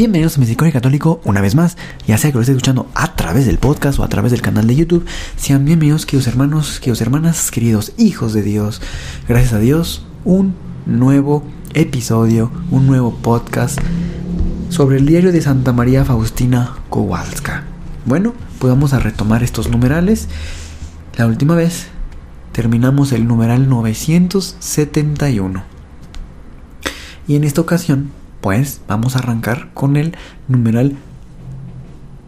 Bienvenidos a Misericordia Católico una vez más, ya sea que lo esté escuchando a través del podcast o a través del canal de YouTube. Sean bienvenidos, queridos hermanos, queridos hermanas, queridos hijos de Dios. Gracias a Dios, un nuevo episodio, un nuevo podcast sobre el diario de Santa María Faustina Kowalska. Bueno, pues vamos a retomar estos numerales. La última vez terminamos el numeral 971. Y en esta ocasión pues vamos a arrancar con el numeral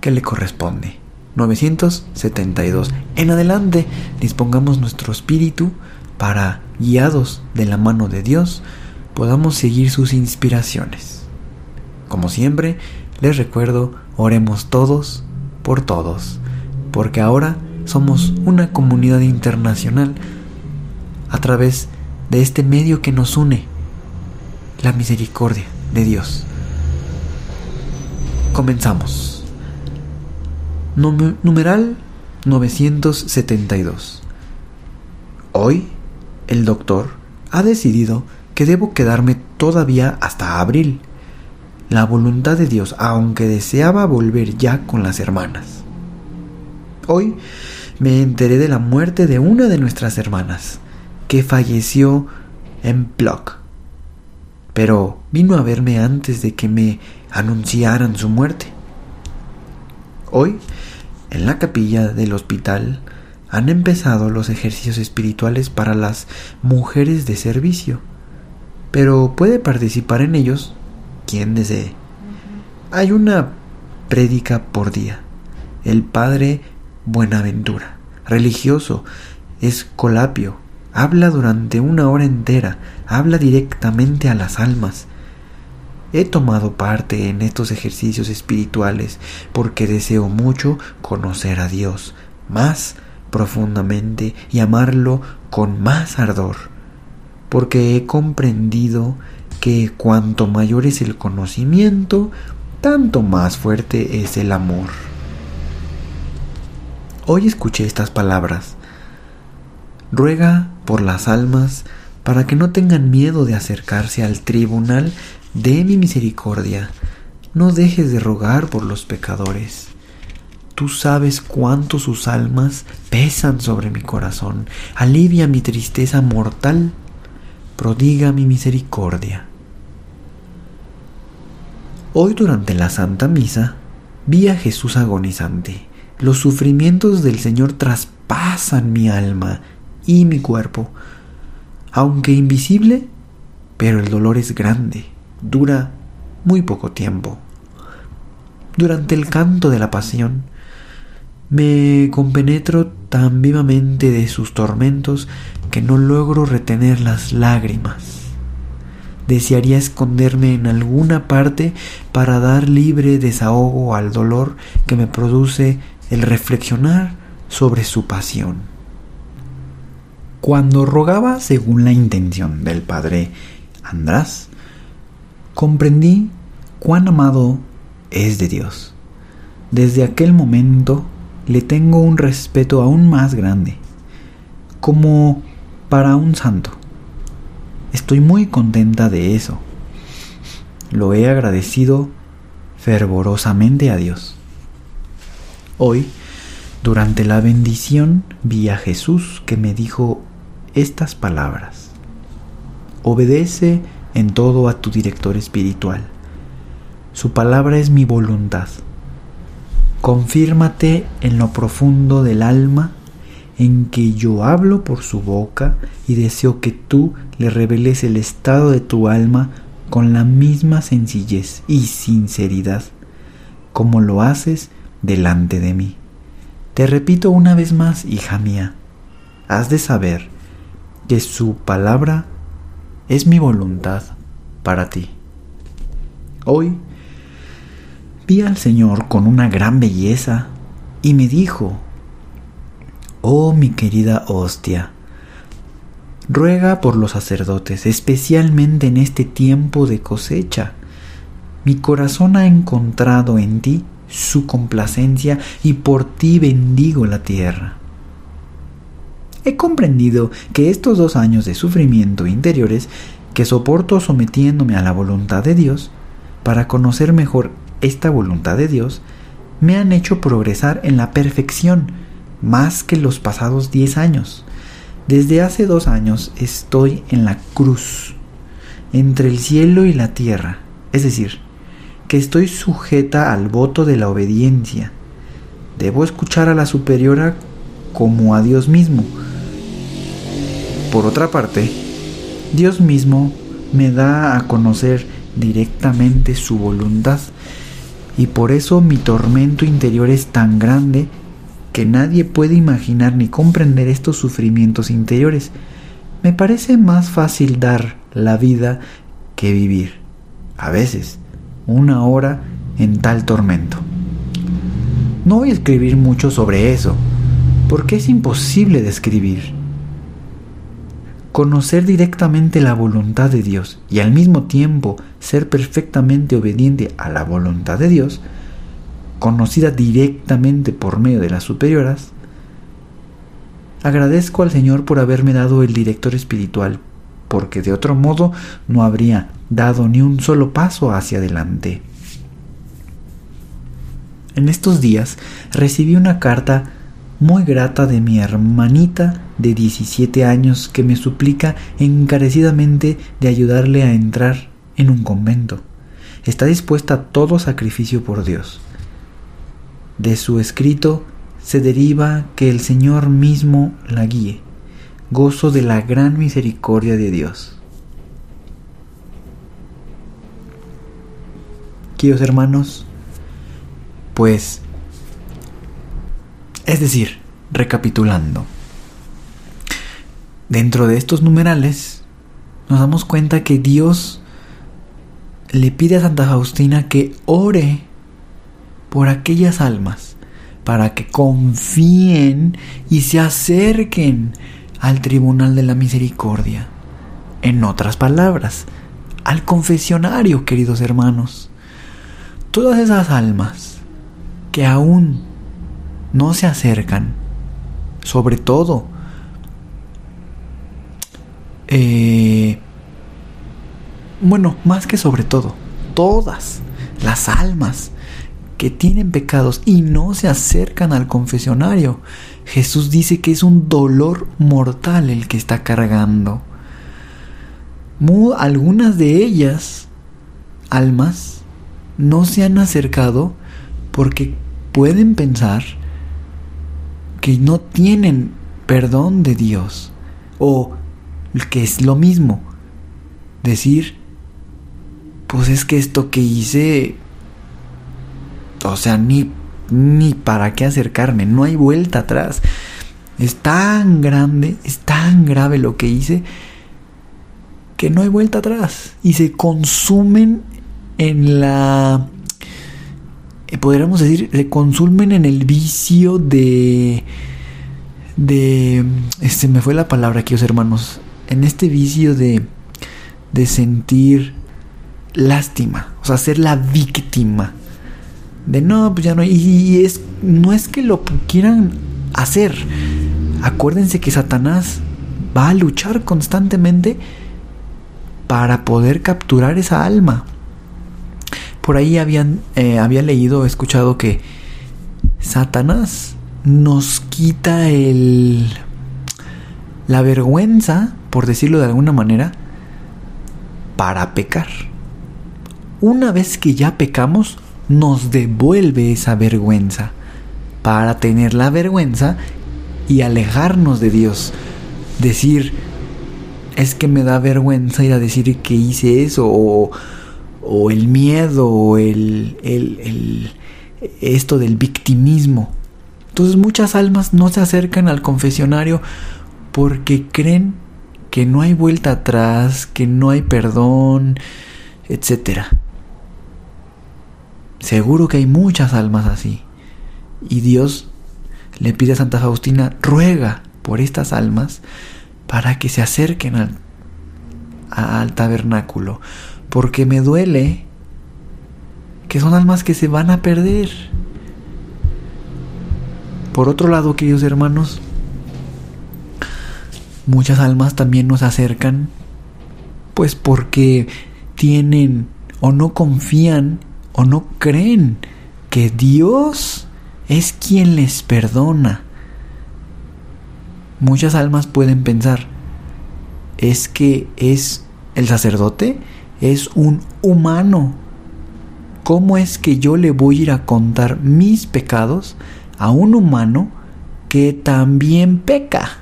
que le corresponde. 972. En adelante dispongamos nuestro espíritu para, guiados de la mano de Dios, podamos seguir sus inspiraciones. Como siempre, les recuerdo, oremos todos por todos, porque ahora somos una comunidad internacional a través de este medio que nos une, la misericordia de Dios. Comenzamos. numeral 972. Hoy, el doctor ha decidido que debo quedarme todavía hasta abril. La voluntad de Dios, aunque deseaba volver ya con las hermanas. Hoy me enteré de la muerte de una de nuestras hermanas, que falleció en Plock pero vino a verme antes de que me anunciaran su muerte. Hoy, en la capilla del hospital, han empezado los ejercicios espirituales para las mujeres de servicio, pero puede participar en ellos quien desee. Hay una prédica por día. El padre Buenaventura, religioso, escolapio, habla durante una hora entera, habla directamente a las almas. He tomado parte en estos ejercicios espirituales porque deseo mucho conocer a Dios más profundamente y amarlo con más ardor, porque he comprendido que cuanto mayor es el conocimiento, tanto más fuerte es el amor. Hoy escuché estas palabras. Ruega por las almas para que no tengan miedo de acercarse al tribunal de mi misericordia. No dejes de rogar por los pecadores. Tú sabes cuánto sus almas pesan sobre mi corazón. Alivia mi tristeza mortal. Prodiga mi misericordia. Hoy durante la Santa Misa vi a Jesús agonizante. Los sufrimientos del Señor traspasan mi alma y mi cuerpo. Aunque invisible, pero el dolor es grande, dura muy poco tiempo. Durante el canto de la pasión, me compenetro tan vivamente de sus tormentos que no logro retener las lágrimas. Desearía esconderme en alguna parte para dar libre desahogo al dolor que me produce el reflexionar sobre su pasión. Cuando rogaba según la intención del padre András, comprendí cuán amado es de Dios. Desde aquel momento le tengo un respeto aún más grande, como para un santo. Estoy muy contenta de eso. Lo he agradecido fervorosamente a Dios. Hoy, durante la bendición, vi a Jesús que me dijo estas palabras. Obedece en todo a tu director espiritual. Su palabra es mi voluntad. Confírmate en lo profundo del alma en que yo hablo por su boca y deseo que tú le reveles el estado de tu alma con la misma sencillez y sinceridad como lo haces delante de mí. Te repito una vez más, hija mía, has de saber que su palabra es mi voluntad para ti. Hoy vi al Señor con una gran belleza y me dijo, Oh mi querida hostia, ruega por los sacerdotes, especialmente en este tiempo de cosecha. Mi corazón ha encontrado en ti su complacencia y por ti bendigo la tierra. He comprendido que estos dos años de sufrimiento interiores que soporto sometiéndome a la voluntad de Dios, para conocer mejor esta voluntad de Dios, me han hecho progresar en la perfección más que los pasados diez años. Desde hace dos años estoy en la cruz, entre el cielo y la tierra, es decir, que estoy sujeta al voto de la obediencia. Debo escuchar a la superiora como a Dios mismo. Por otra parte, Dios mismo me da a conocer directamente su voluntad y por eso mi tormento interior es tan grande que nadie puede imaginar ni comprender estos sufrimientos interiores. Me parece más fácil dar la vida que vivir. A veces, una hora en tal tormento. No voy a escribir mucho sobre eso, porque es imposible describir. Conocer directamente la voluntad de Dios y al mismo tiempo ser perfectamente obediente a la voluntad de Dios, conocida directamente por medio de las superioras, agradezco al Señor por haberme dado el director espiritual, porque de otro modo no habría dado ni un solo paso hacia adelante. En estos días recibí una carta muy grata de mi hermanita de 17 años que me suplica encarecidamente de ayudarle a entrar en un convento. Está dispuesta a todo sacrificio por Dios. De su escrito se deriva que el Señor mismo la guíe. Gozo de la gran misericordia de Dios. Queridos hermanos, pues es decir, recapitulando, dentro de estos numerales nos damos cuenta que Dios le pide a Santa Faustina que ore por aquellas almas para que confíen y se acerquen al tribunal de la misericordia. En otras palabras, al confesionario, queridos hermanos. Todas esas almas que aún no se acercan. Sobre todo, eh, bueno, más que sobre todo, todas las almas que tienen pecados y no se acercan al confesionario, Jesús dice que es un dolor mortal el que está cargando. algunas de ellas, almas, no se han acercado porque pueden pensar que no tienen perdón de Dios. O que es lo mismo, decir, pues es que esto que hice, o sea, ni, ni para qué acercarme, no hay vuelta atrás. Es tan grande, es tan grave lo que hice, que no hay vuelta atrás. Y se consumen en la podríamos decir, se consumen en el vicio de... de... Este, me fue la palabra, aquí, hermanos. En este vicio de... de sentir lástima, o sea, ser la víctima. De no, pues ya no. Y es, no es que lo quieran hacer. Acuérdense que Satanás va a luchar constantemente para poder capturar esa alma. Por ahí habían, eh, había leído, escuchado que Satanás nos quita el la vergüenza, por decirlo de alguna manera, para pecar. Una vez que ya pecamos, nos devuelve esa vergüenza para tener la vergüenza y alejarnos de Dios. Decir, es que me da vergüenza ir a decir que hice eso o el miedo o el, el, esto del victimismo. Entonces muchas almas no se acercan al confesionario porque creen que no hay vuelta atrás, que no hay perdón, etc. Seguro que hay muchas almas así. Y Dios le pide a Santa Faustina, ruega por estas almas para que se acerquen al, al tabernáculo. Porque me duele que son almas que se van a perder. Por otro lado, queridos hermanos, muchas almas también nos acercan, pues porque tienen o no confían o no creen que Dios es quien les perdona. Muchas almas pueden pensar, es que es el sacerdote, es un humano. ¿Cómo es que yo le voy a ir a contar mis pecados a un humano que también peca?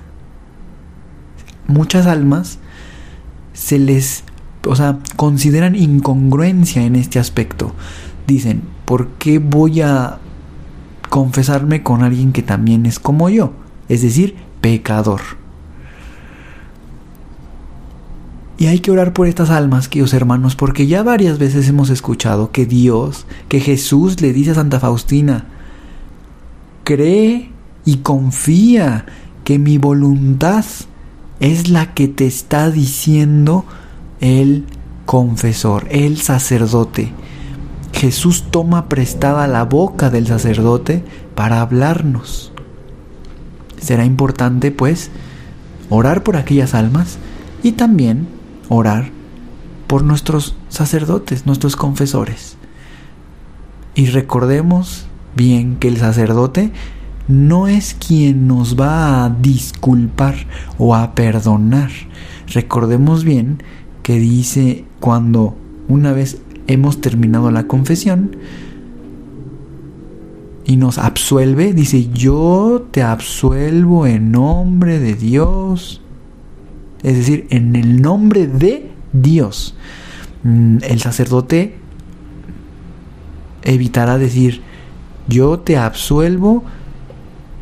Muchas almas se les, o sea, consideran incongruencia en este aspecto. Dicen, ¿por qué voy a confesarme con alguien que también es como yo? Es decir, pecador. Y hay que orar por estas almas, queridos hermanos, porque ya varias veces hemos escuchado que Dios, que Jesús le dice a Santa Faustina, cree y confía que mi voluntad es la que te está diciendo el confesor, el sacerdote. Jesús toma prestada la boca del sacerdote para hablarnos. Será importante, pues, orar por aquellas almas y también orar por nuestros sacerdotes, nuestros confesores. Y recordemos bien que el sacerdote no es quien nos va a disculpar o a perdonar. Recordemos bien que dice cuando una vez hemos terminado la confesión y nos absuelve, dice, yo te absuelvo en nombre de Dios es decir, en el nombre de Dios. Mm, el sacerdote evitará decir, yo te absuelvo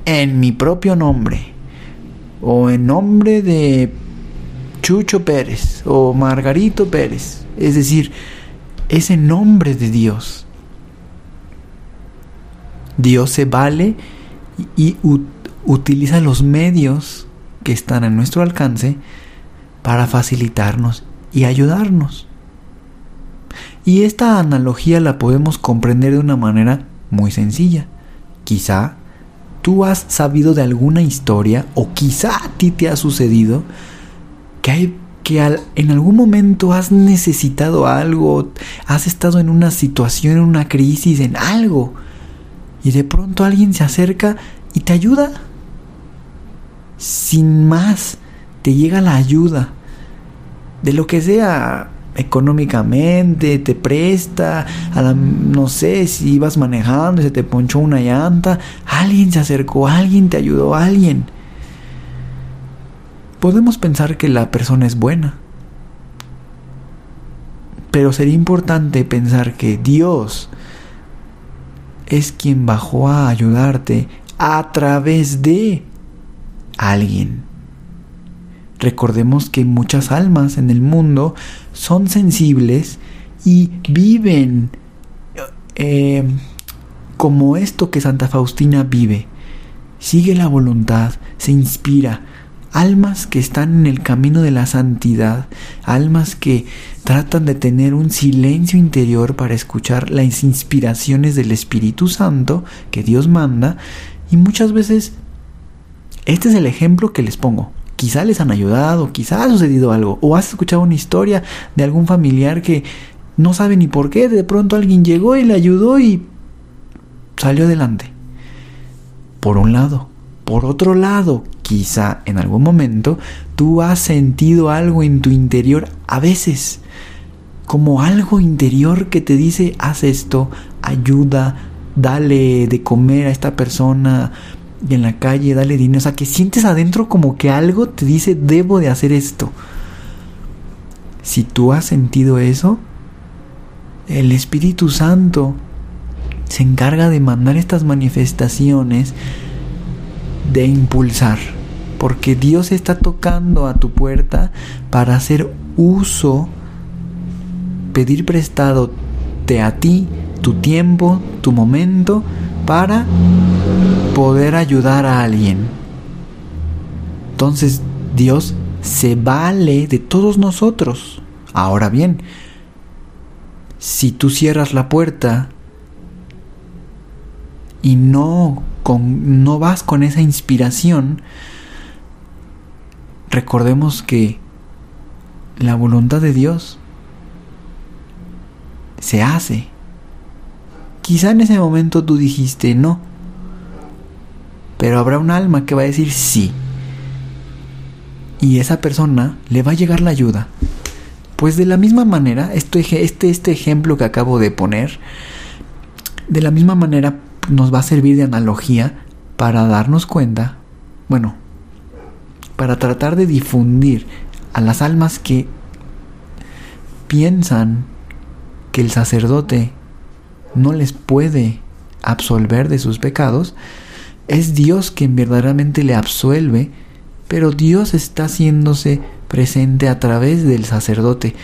en mi propio nombre, o en nombre de Chucho Pérez, o Margarito Pérez. Es decir, ese nombre de Dios. Dios se vale y utiliza los medios que están a nuestro alcance para facilitarnos y ayudarnos. Y esta analogía la podemos comprender de una manera muy sencilla. Quizá tú has sabido de alguna historia o quizá a ti te ha sucedido que hay que en algún momento has necesitado algo, has estado en una situación, en una crisis, en algo, y de pronto alguien se acerca y te ayuda. Sin más, te llega la ayuda de lo que sea económicamente, te presta, a no sé si ibas manejando y se te ponchó una llanta, alguien se acercó, alguien te ayudó, alguien. Podemos pensar que la persona es buena, pero sería importante pensar que Dios es quien bajó a ayudarte a través de alguien. Recordemos que muchas almas en el mundo son sensibles y viven eh, como esto que Santa Faustina vive. Sigue la voluntad, se inspira. Almas que están en el camino de la santidad, almas que tratan de tener un silencio interior para escuchar las inspiraciones del Espíritu Santo que Dios manda y muchas veces este es el ejemplo que les pongo quizá les han ayudado, quizá ha sucedido algo, o has escuchado una historia de algún familiar que no sabe ni por qué, de pronto alguien llegó y le ayudó y salió adelante. Por un lado. Por otro lado, quizá en algún momento tú has sentido algo en tu interior, a veces, como algo interior que te dice, haz esto, ayuda, dale de comer a esta persona, y en la calle, dale dinero. O sea, que sientes adentro como que algo te dice, debo de hacer esto. Si tú has sentido eso, el Espíritu Santo se encarga de mandar estas manifestaciones, de impulsar. Porque Dios está tocando a tu puerta para hacer uso, pedir prestado a ti tu tiempo, tu momento para poder ayudar a alguien. Entonces Dios se vale de todos nosotros. Ahora bien, si tú cierras la puerta y no, con, no vas con esa inspiración, recordemos que la voluntad de Dios se hace. Quizá en ese momento tú dijiste no, pero habrá un alma que va a decir sí. Y esa persona le va a llegar la ayuda. Pues de la misma manera, este, este, este ejemplo que acabo de poner, de la misma manera nos va a servir de analogía para darnos cuenta, bueno, para tratar de difundir a las almas que piensan que el sacerdote no les puede absolver de sus pecados, es Dios quien verdaderamente le absuelve, pero Dios está haciéndose presente a través del sacerdote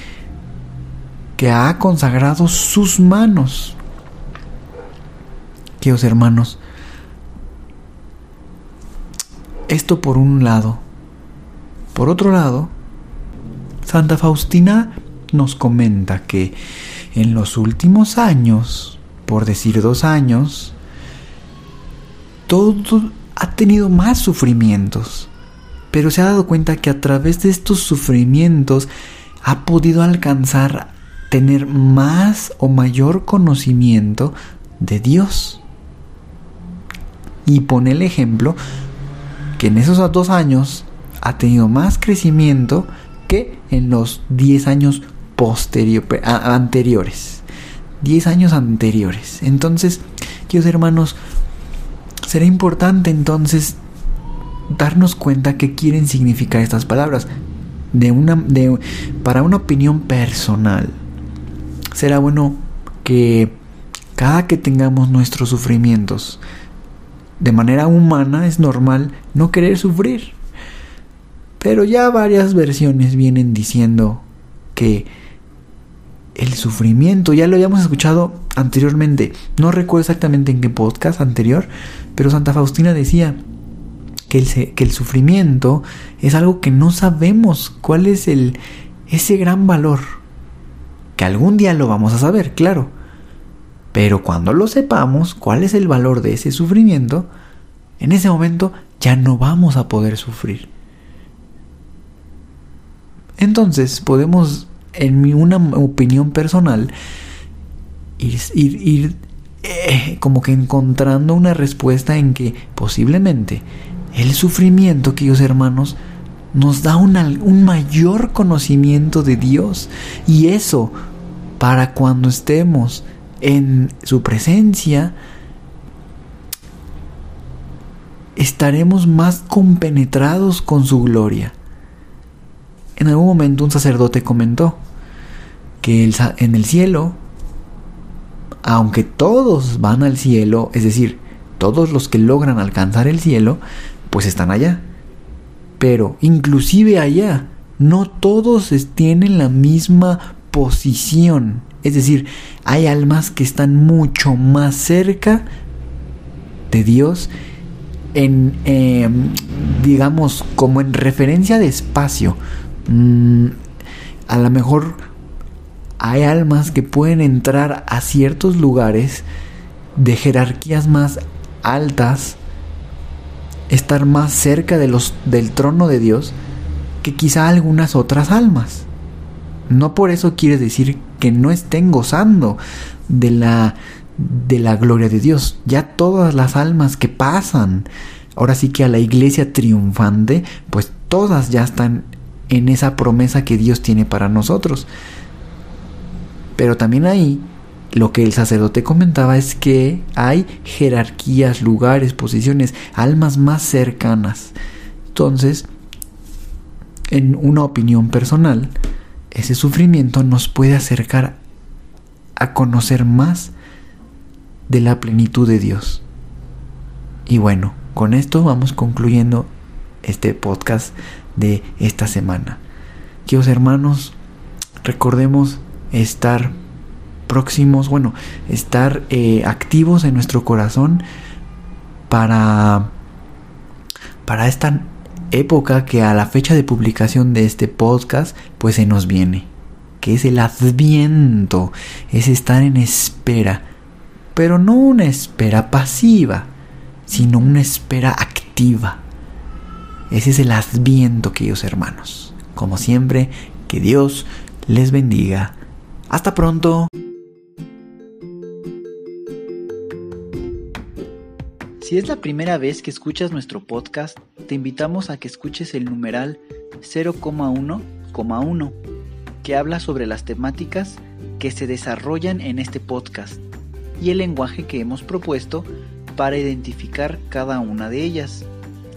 que ha consagrado sus manos. Queridos hermanos, esto por un lado. Por otro lado, Santa Faustina nos comenta que en los últimos años, por decir dos años, todo ha tenido más sufrimientos, pero se ha dado cuenta que a través de estos sufrimientos ha podido alcanzar tener más o mayor conocimiento de Dios. Y pone el ejemplo que en esos dos años ha tenido más crecimiento que en los 10 años anteriores. 10 años anteriores. Entonces, queridos hermanos, será importante entonces darnos cuenta qué quieren significar estas palabras. De una, de, para una opinión personal, será bueno que cada que tengamos nuestros sufrimientos, de manera humana es normal no querer sufrir. Pero ya varias versiones vienen diciendo que el sufrimiento, ya lo habíamos escuchado anteriormente, no recuerdo exactamente en qué podcast anterior, pero Santa Faustina decía que el, que el sufrimiento es algo que no sabemos cuál es el, ese gran valor, que algún día lo vamos a saber, claro, pero cuando lo sepamos cuál es el valor de ese sufrimiento, en ese momento ya no vamos a poder sufrir. Entonces podemos, en mi una opinión personal, ir, eh, como que encontrando una respuesta en que posiblemente el sufrimiento, queridos hermanos, nos da un mayor conocimiento de Dios. Y eso, para cuando estemos en su presencia, estaremos más compenetrados con su gloria. En algún momento un sacerdote comentó que en el cielo, aunque todos van al cielo, es decir, todos los que logran alcanzar el cielo, pues están allá. Pero inclusive allá, no todos tienen la misma posición. Es decir, hay almas que están mucho más cerca de Dios en, em, digamos, como en referencia de espacio. Mm, a lo mejor hay almas que pueden entrar a ciertos lugares de jerarquías más altas, estar más cerca de los, del trono de Dios que quizá algunas otras almas. No por eso quiere decir que no estén gozando de la, de la gloria de Dios. Ya todas las almas que pasan, ahora sí que a la iglesia triunfante, pues todas ya están en esa promesa que Dios tiene para nosotros. Pero también ahí lo que el sacerdote comentaba es que hay jerarquías, lugares, posiciones, almas más cercanas. Entonces, en una opinión personal, ese sufrimiento nos puede acercar a conocer más de la plenitud de Dios. Y bueno, con esto vamos concluyendo este podcast de esta semana. Queridos hermanos, recordemos estar próximos, bueno, estar eh, activos en nuestro corazón para, para esta época que a la fecha de publicación de este podcast pues se nos viene, que es el adviento, es estar en espera, pero no una espera pasiva, sino una espera activa. Ese es el adviento, queridos hermanos. Como siempre, que Dios les bendiga. Hasta pronto. Si es la primera vez que escuchas nuestro podcast, te invitamos a que escuches el numeral 0,1,1, que habla sobre las temáticas que se desarrollan en este podcast y el lenguaje que hemos propuesto para identificar cada una de ellas,